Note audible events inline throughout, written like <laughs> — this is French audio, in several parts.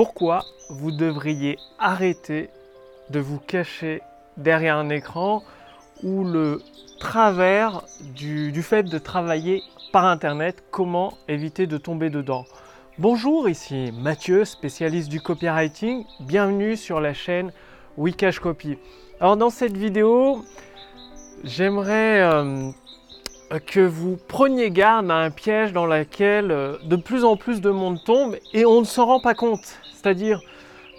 pourquoi vous devriez arrêter de vous cacher derrière un écran ou le travers du, fait de travailler par Internet, comment éviter de tomber dedans? Bonjour, ici Mathieu, spécialiste du copywriting. Bienvenue sur la chaîne Wikash Copy. Alors dans cette vidéo, j'aimerais euh, que vous preniez garde à un piège dans lequel euh, de plus en plus de monde tombe et on ne s'en rend pas compte. C'est-à-dire,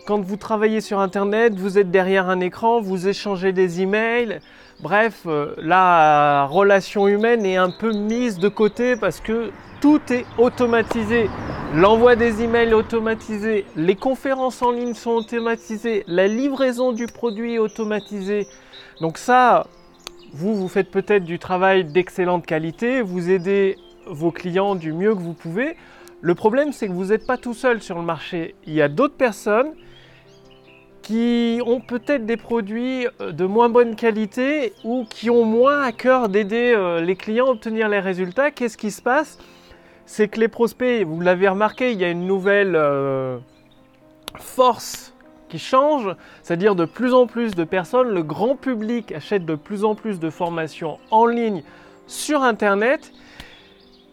quand vous travaillez sur Internet, vous êtes derrière un écran, vous échangez des emails. Bref, euh, la relation humaine est un peu mise de côté parce que tout est automatisé. L'envoi des emails est automatisé, les conférences en ligne sont automatisées, la livraison du produit est automatisée. Donc ça, vous, vous faites peut-être du travail d'excellente qualité, vous aidez vos clients du mieux que vous pouvez. Le problème, c'est que vous n'êtes pas tout seul sur le marché. Il y a d'autres personnes qui ont peut-être des produits euh, de moins bonne qualité ou qui ont moins à cœur d'aider euh, les clients à obtenir les résultats. Qu'est-ce qui se passe? C'est que les prospects, vous l'avez remarqué, il y a une nouvelle euh, force qui change, c'est-à-dire de plus en plus de personnes, le grand public achète de plus en plus de formations en ligne sur Internet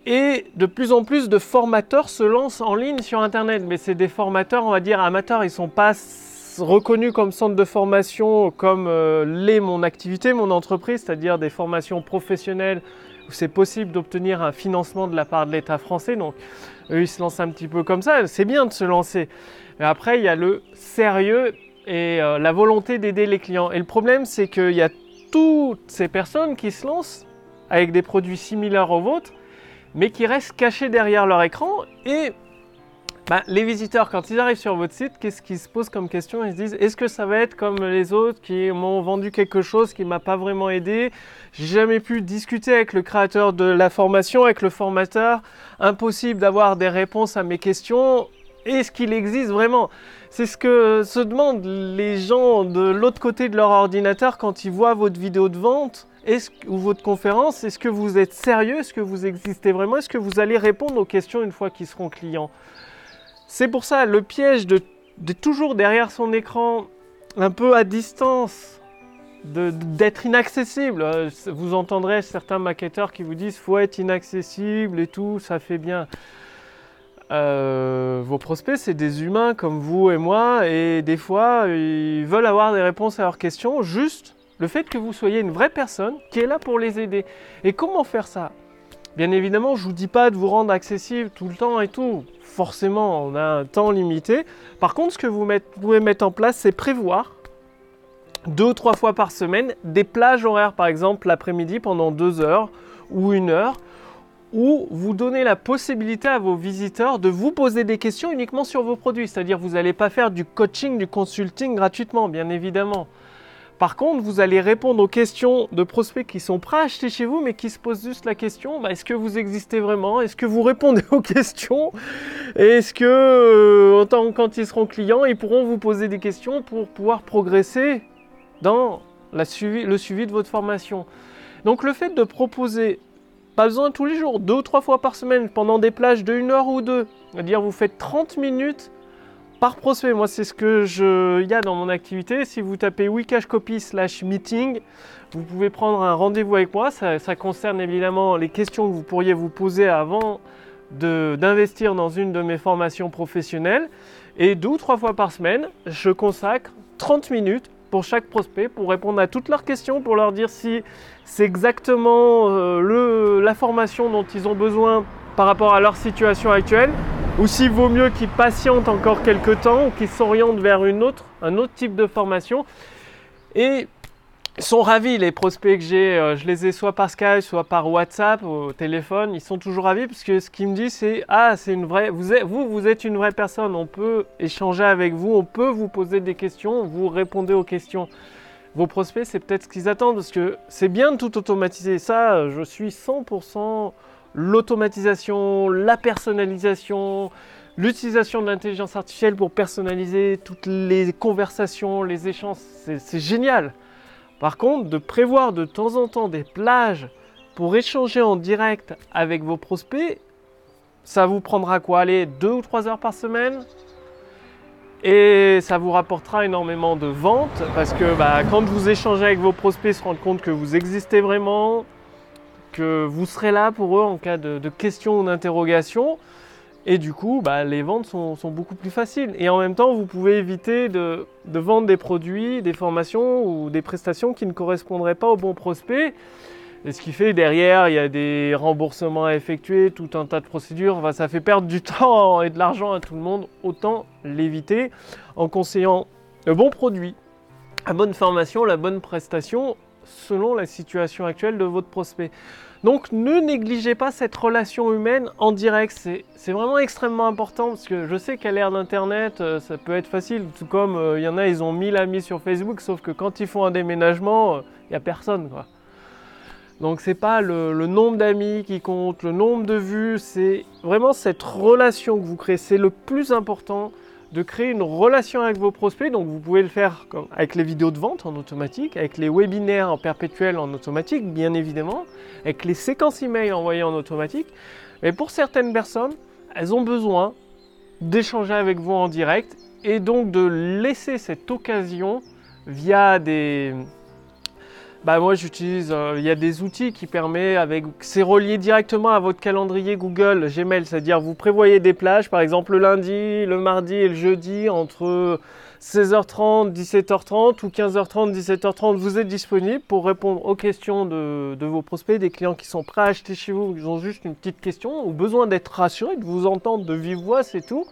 et de plus en plus de formateurs se lancent en ligne sur Internet. Mais c'est des formateurs, on va dire, amateurs, ils ne sont pas reconnus comme centre de formation comme euh, l'est mon activité, mon entreprise, c'est-à-dire des formations professionnelles c'est possible d'obtenir un financement de la part de l'État français. Donc eux, ils se lancent un petit peu comme ça. C'est bien de se lancer. Mais après, il y a le sérieux et euh, la volonté d'aider les clients. Et le problème, c'est qu'il y a toutes ces personnes qui se lancent avec des produits similaires aux vôtres, mais qui restent cachés derrière leur écran. Et bah, les visiteurs, quand ils arrivent sur votre site, qu'est-ce qu'ils se posent comme question Ils se disent est-ce que ça va être comme les autres qui m'ont vendu quelque chose qui ne m'a pas vraiment aidé? J'ai jamais pu discuter avec le créateur de la formation, avec le formateur. Impossible d'avoir des réponses à mes questions. Est-ce qu'il existe vraiment? C'est ce que se demandent les gens de l'autre côté de leur ordinateur quand ils voient votre vidéo de vente ou votre conférence. Est-ce que vous êtes sérieux? Est-ce que vous existez vraiment? Est-ce que vous allez répondre aux questions une fois qu'ils seront clients? C'est pour ça le piège de, toujours derrière son écran, un peu à distance, d'être inaccessible. Euh, vous entendrez certains maquetteurs qui vous disent faut être inaccessible et tout, ça fait bien. Euh, vos prospects, c'est des humains comme vous et moi, et des fois, ils veulent avoir des réponses à leurs questions, juste le fait que vous soyez une vraie personne qui est là pour les aider. Et comment faire ça? Bien évidemment, je ne vous dis pas de vous rendre accessible tout le temps et tout. Forcément, on a un temps limité. Par contre, ce que vous, pouvez mettre en place, c'est prévoir deux ou trois fois par semaine des plages horaires, par exemple l'après-midi pendant deux heures ou une heure, où vous donnez la possibilité à vos visiteurs de vous poser des questions uniquement sur vos produits. C'est-à-dire vous n'allez pas faire du coaching, du consulting gratuitement, bien évidemment. Par contre, vous allez répondre aux questions de prospects qui sont prêts à acheter chez vous, mais qui se posent juste la question bah, est-ce que vous existez vraiment? Est-ce que vous répondez <laughs> aux questions? Est-ce que, euh, quand ils seront clients, ils pourront vous poser des questions pour pouvoir progresser dans le suivi de votre formation? Donc, le fait de proposer pas besoin tous les jours, deux ou trois fois par semaine, pendant des plages de une heure ou deux. C'est-à-dire vous faites 30 minutes par prospect. Moi, c'est ce que je y a dans mon activité. Si vous tapez Wikashcopy slash meeting, vous pouvez prendre un rendez-vous avec moi. Ça, concerne évidemment les questions que vous pourriez vous poser avant d'investir dans une de mes formations professionnelles. Et deux ou trois fois par semaine, je consacre 30 minutes pour chaque prospect pour répondre à toutes leurs questions, pour leur dire si c'est exactement euh, la formation dont ils ont besoin par rapport à leur situation actuelle, ou s'il vaut mieux qu'ils patientent encore quelques temps ou qu'ils s'orientent vers une autre, un autre type de formation. Et sont ravis, les prospects que j'ai, euh, je les ai soit par Skype, soit par WhatsApp, au téléphone, ils sont toujours ravis parce que ce qu'ils me disent c'est Ah, c'est une vraie, vous, êtes, vous, vous êtes une vraie personne, on peut échanger avec vous, on peut vous poser des questions, vous répondez aux questions. Vos prospects, c'est peut-être ce qu'ils attendent parce que c'est bien de tout automatiser. Ça, je suis 100% l'automatisation, la personnalisation, l'utilisation de l'intelligence artificielle pour personnaliser toutes les conversations, les échanges, c'est génial. Par contre, de prévoir de temps en temps des plages pour échanger en direct avec vos prospects, ça vous prendra quoi? Allez, deux ou trois heures par semaine? Et ça vous rapportera énormément de ventes parce que bah, quand vous échangez avec vos prospects, se rendent compte que vous existez vraiment, vous serez là pour eux en cas de, questions ou d'interrogations. Et du coup, bah, les ventes sont, beaucoup plus faciles. Et en même temps, vous pouvez éviter de, de, vendre des produits, des formations ou des prestations qui ne correspondraient pas au bon prospect. Et ce qui fait derrière, il y a des remboursements à effectuer, tout un tas de procédures. ça fait perdre du <laughs> temps et de l'argent à tout le monde. Autant l'éviter en conseillant le bon produit, la bonne formation, la bonne prestation selon la situation actuelle de votre prospect. Donc ne négligez pas cette relation humaine en direct, c'est vraiment extrêmement important parce que je sais qu'à l'ère d'Internet, euh, ça peut être facile, tout comme euh, il y en a, ils ont 1000 amis sur Facebook, sauf que quand ils font un déménagement, euh, il n'y a personne. Quoi. Donc c'est pas le, nombre d'amis qui compte, le nombre de vues, c'est vraiment cette relation que vous créez. C'est le plus important de créer une relation avec vos prospects. Donc vous pouvez le faire avec les vidéos de vente en automatique, avec les webinaires en perpétuel en automatique, bien évidemment, avec les séquences email envoyées en automatique. Mais pour certaines personnes, elles ont besoin d'échanger avec vous en direct et donc de laisser cette occasion via des, bah moi j'utilise, euh, il y a des outils qui permettent avec, c'est relié directement à votre calendrier Google Gmail, c'est-à-dire vous prévoyez des plages, par exemple le lundi, le mardi et le jeudi entre 16h30, 17h30 ou 15h30, 17h30, vous êtes disponible pour répondre aux questions de, de, vos prospects, des clients qui sont prêts à acheter chez vous, qui ont juste une petite question ou besoin d'être rassurés, de vous entendre de vive voix, c'est tout.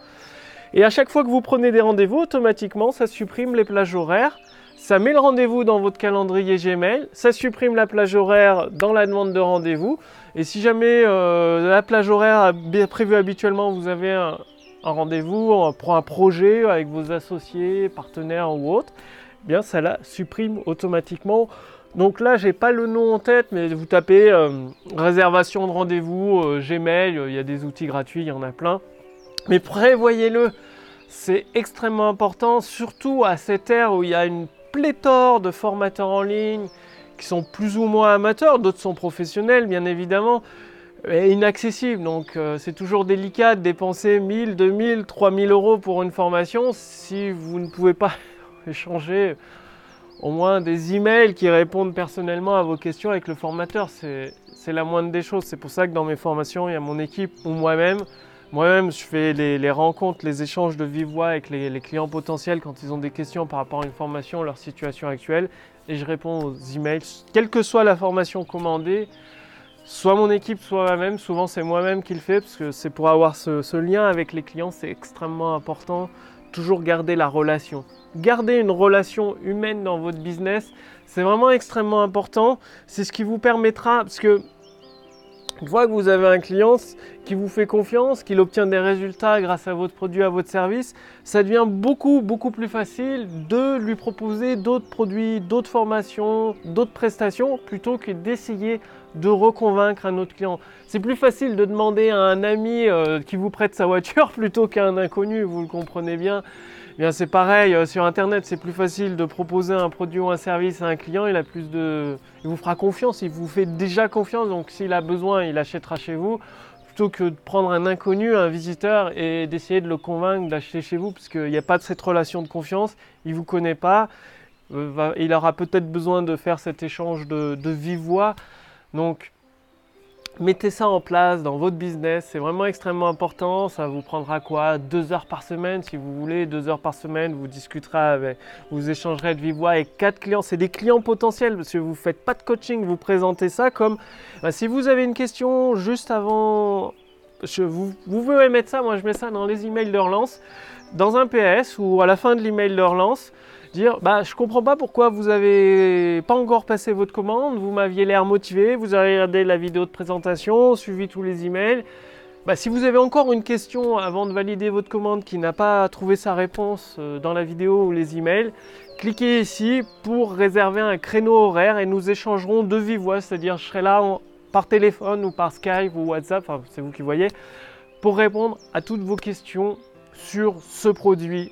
Et à chaque fois que vous prenez des rendez-vous, automatiquement, ça supprime les plages horaires ça met le rendez-vous dans votre calendrier Gmail, ça supprime la plage horaire dans la demande de rendez-vous. Et si jamais euh, la plage horaire prévue habituellement, vous avez un, rendez-vous pour un projet avec vos associés, partenaires ou autres, eh bien ça la supprime automatiquement. Donc là, j'ai pas le nom en tête, mais vous tapez euh, réservation de rendez-vous euh, Gmail, il y a des outils gratuits, il y en a plein. Mais prévoyez-le, c'est extrêmement important, surtout à cette ère où il y a une pléthore de formateurs en ligne qui sont plus ou moins amateurs, d'autres sont professionnels bien évidemment, et inaccessibles. Donc euh, c'est toujours délicat de dépenser 1000, 2000, 3000 euros pour une formation si vous ne pouvez pas <laughs> échanger au moins des emails qui répondent personnellement à vos questions avec le formateur. C'est la moindre des choses. C'est pour ça que dans mes formations, il y a mon équipe ou moi-même moi-même, je fais les, rencontres, les échanges de vive voix avec les, clients potentiels quand ils ont des questions par rapport à une formation, leur situation actuelle, et je réponds aux emails, quelle que soit la formation commandée, soit mon équipe, soit moi-même. Souvent, c'est moi-même qui le fais parce que c'est pour avoir ce, lien avec les clients, c'est extrêmement important. Toujours garder la relation. Garder une relation humaine dans votre business, c'est vraiment extrêmement important. C'est ce qui vous permettra, parce que une fois que vous avez un client qui vous fait confiance, qu'il obtient des résultats grâce à votre produit, à votre service, ça devient beaucoup, beaucoup plus facile de lui proposer d'autres produits, d'autres formations, d'autres prestations, plutôt que d'essayer de reconvaincre un autre client. C'est plus facile de demander à un ami euh, qui vous prête sa voiture <laughs> plutôt qu'à un inconnu, vous le comprenez bien. Bien, c'est pareil, euh, sur Internet, c'est plus facile de proposer un produit ou un service à un client. Il a plus de, il vous fera confiance, il vous fait déjà confiance. Donc, s'il a besoin, il achètera chez vous, plutôt que de prendre un inconnu, un visiteur, et d'essayer de le convaincre d'acheter chez vous, parce qu'il n'y a pas de cette relation de confiance. Il vous connaît pas. Euh, il aura peut-être besoin de faire cet échange de, de vive voix. Donc, mettez ça en place dans votre business, c'est vraiment extrêmement important. Ça vous prendra quoi? Deux heures par semaine? Si vous voulez, deux heures par semaine, vous discuterez avec, vous échangerez de vive voix avec quatre clients. C'est des clients potentiels parce que vous ne faites pas de coaching, vous présentez ça comme bah, si vous avez une question juste avant, vous, vous pouvez mettre ça, moi je mets ça dans les emails de relance, dans un PS ou à la fin de l'email de relance dire bah je comprends pas pourquoi vous avez pas encore passé votre commande, vous m'aviez l'air motivé, vous avez regardé la vidéo de présentation, suivi tous les emails. Bah, si vous avez encore une question avant de valider votre commande qui n'a pas trouvé sa réponse euh, dans la vidéo ou les emails, cliquez ici pour réserver un créneau horaire et nous échangerons de vive voix, c'est-à-dire je serai là par téléphone ou par Skype ou WhatsApp, enfin, c'est vous qui voyez, pour répondre à toutes vos questions sur ce produit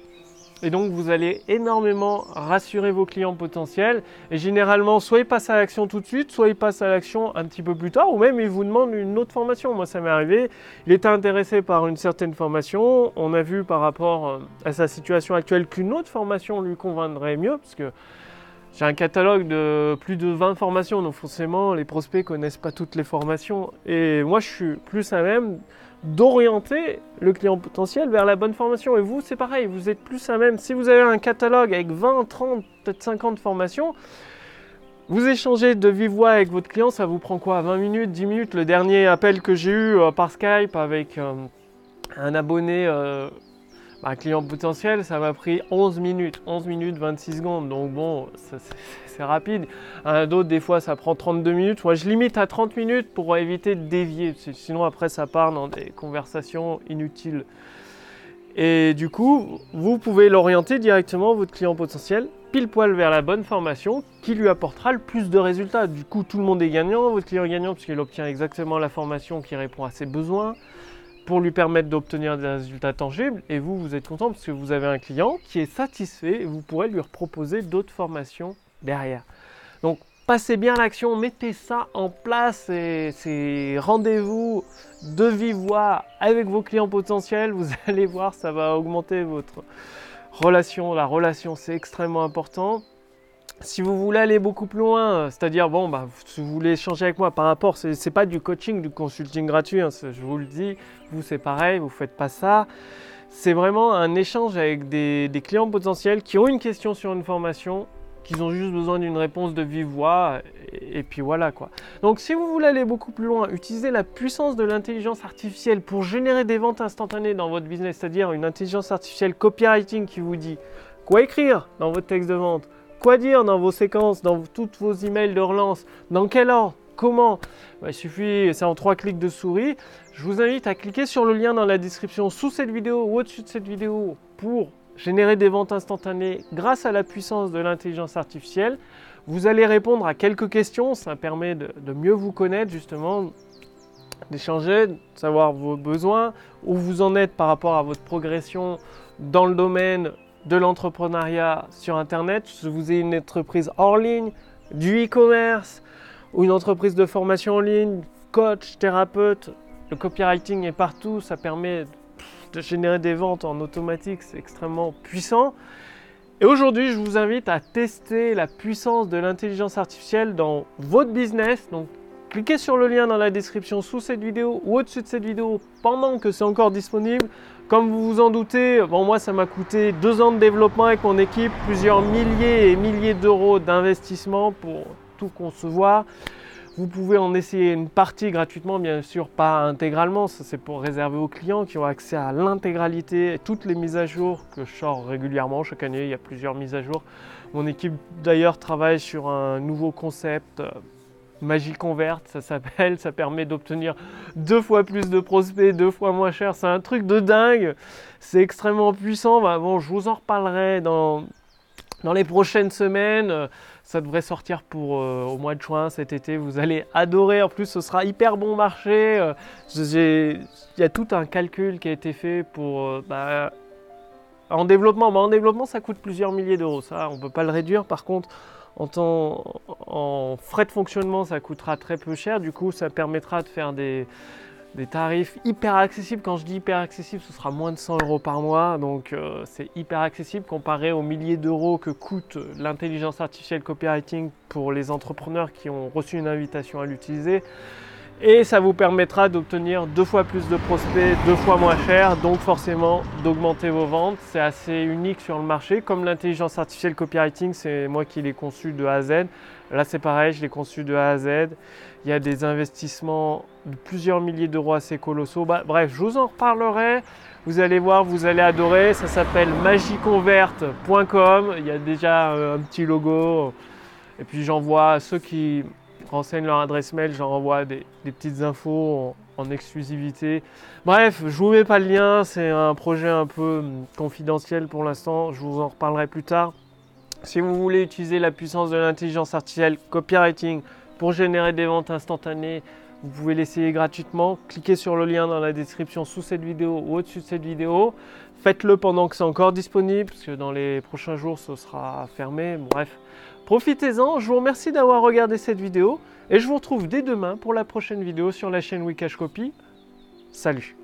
Et donc vous allez énormément rassurer vos clients potentiels. Et généralement, soit ils passent à l'action tout de suite, soit ils passent à l'action un petit peu plus tard, ou même ils vous demandent une autre formation. Moi, ça m'est arrivé. Il était intéressé par une certaine formation. On a vu par rapport euh, à sa situation actuelle qu'une autre formation lui conviendrait mieux, parce que j'ai un catalogue de plus de 20 formations, donc forcément les prospects connaissent pas toutes les formations. Et moi, je suis plus à même d'orienter le client potentiel vers la bonne formation. Et vous, c'est pareil, vous êtes plus à même. Si vous avez un catalogue avec 20, 30, peut-être 50 formations, vous échangez de vive voix avec votre client, ça vous prend quoi 20 minutes, 10 minutes? Le dernier appel que j'ai eu euh, par Skype avec euh, un abonné, euh, un client potentiel, ça m'a pris 11 minutes, 11 minutes 26 secondes. Donc bon, c'est rapide. D'autres, des fois, ça prend 32 minutes. Moi, je limite à 30 minutes pour éviter de dévier. Sinon, après, ça part dans des conversations inutiles. Et du coup, vous pouvez l'orienter directement, votre client potentiel, pile poil vers la bonne formation qui lui apportera le plus de résultats. Du coup, tout le monde est gagnant, votre client est gagnant puisqu'il obtient exactement la formation qui répond à ses besoins pour lui permettre d'obtenir des résultats tangibles. Et vous, vous êtes content parce que vous avez un client qui est satisfait et vous pourrez lui proposer d'autres formations derrière. Donc passez bien l'action, mettez ça en place et c'est rendez-vous de vive voix avec vos clients potentiels. Vous allez voir, ça va augmenter votre relation. La relation, c'est extrêmement important. Si vous voulez aller beaucoup plus loin, c'est-à-dire, bon, bah, si vous voulez échanger avec moi par rapport, ce n'est pas du coaching, du consulting gratuit, hein, je vous le dis, vous c'est pareil, vous ne faites pas ça. C'est vraiment un échange avec des clients potentiels qui ont une question sur une formation qu'ils ont juste besoin d'une réponse de vive voix, et, puis voilà quoi. Donc si vous voulez aller beaucoup plus loin, utilisez la puissance de l'intelligence artificielle pour générer des ventes instantanées dans votre business, c'est-à-dire une intelligence artificielle copywriting qui vous dit quoi écrire dans votre texte de vente, quoi dire dans vos séquences, dans toutes vos emails de relance, dans quel ordre, comment? Bah, il suffit, c'est en trois clics de souris. Je vous invite à cliquer sur le lien dans la description sous cette vidéo ou au-dessus de cette vidéo pour générer des ventes instantanées grâce à la puissance de l'intelligence artificielle. Vous allez répondre à quelques questions, ça permet de, mieux vous connaître justement, d'échanger, de savoir vos besoins, où vous en êtes par rapport à votre progression dans le domaine de l'entrepreneuriat sur Internet. Si vous avez une entreprise hors ligne, du e-commerce ou une entreprise de formation en ligne, coach, thérapeute, le copywriting est partout, ça permet de générer des ventes en automatique, c'est extrêmement puissant. Et aujourd'hui, je vous invite à tester la puissance de l'intelligence artificielle dans votre business. Cliquez sur le lien dans la description sous cette vidéo ou au-dessus de cette vidéo pendant que c'est encore disponible. Comme vous vous en doutez, bon, moi, ça m'a coûté deux ans de développement avec mon équipe, plusieurs milliers et milliers d'euros d'investissement pour tout concevoir. Vous pouvez en essayer une partie gratuitement, bien sûr, pas intégralement. C'est pour réserver aux clients qui ont accès à l'intégralité, toutes les mises à jour que je sors régulièrement. Chaque année, il y a plusieurs mises à jour. Mon équipe, d'ailleurs, travaille sur un nouveau concept. Magie Convert, ça s'appelle, ça permet d'obtenir deux fois plus de prospects, deux fois moins cher. C'est un truc de dingue, c'est extrêmement puissant. Bah, je vous en reparlerai dans, les prochaines semaines. Ça devrait sortir pour euh, au mois de juin cet été. Vous allez adorer. En plus, ce sera hyper bon marché. Euh, il y a tout un calcul qui a été fait pour euh, bah, en développement. Bah, en développement, ça coûte plusieurs milliers d'euros. Ça, on ne peut pas le réduire. Par contre, en, frais de fonctionnement, ça coûtera très peu cher. Du coup, ça permettra de faire des des tarifs hyper accessibles. Quand je dis hyper accessible, ce sera moins de 100 euros par mois. Donc euh, c'est hyper accessible comparé aux milliers d'euros que coûte l'intelligence artificielle copywriting pour les entrepreneurs qui ont reçu une invitation à l'utiliser. Et ça vous permettra d'obtenir deux fois plus de prospects, deux fois moins cher, donc forcément d'augmenter vos ventes. C'est assez unique sur le marché. Comme l'intelligence artificielle copywriting, c'est moi qui l'ai conçu de A à Z. Là c'est pareil, je l'ai conçu de A à Z. Il y a des investissements de plusieurs milliers d'euros assez colossaux. Bah, bref, je vous en reparlerai. Vous allez voir, vous allez adorer. Ça s'appelle magiconvert.com. Il y a déjà un petit logo. Et puis j'envoie ceux qui renseignent leur adresse mail, j'en renvoie des, petites infos en, exclusivité. Bref, je vous mets pas le lien, c'est un projet un peu hum, confidentiel pour l'instant, je vous en reparlerai plus tard. Si vous voulez utiliser la puissance de l'intelligence artificielle copywriting pour générer des ventes instantanées, vous pouvez l'essayer gratuitement. Cliquez sur le lien dans la description sous cette vidéo ou au-dessus de cette vidéo. Faites-le pendant que c'est encore disponible, parce que dans les prochains jours, ce sera fermé. Bref, profitez-en. Je vous remercie d'avoir regardé cette vidéo et je vous retrouve dès demain pour la prochaine vidéo sur la chaîne Wikash Copy. Salut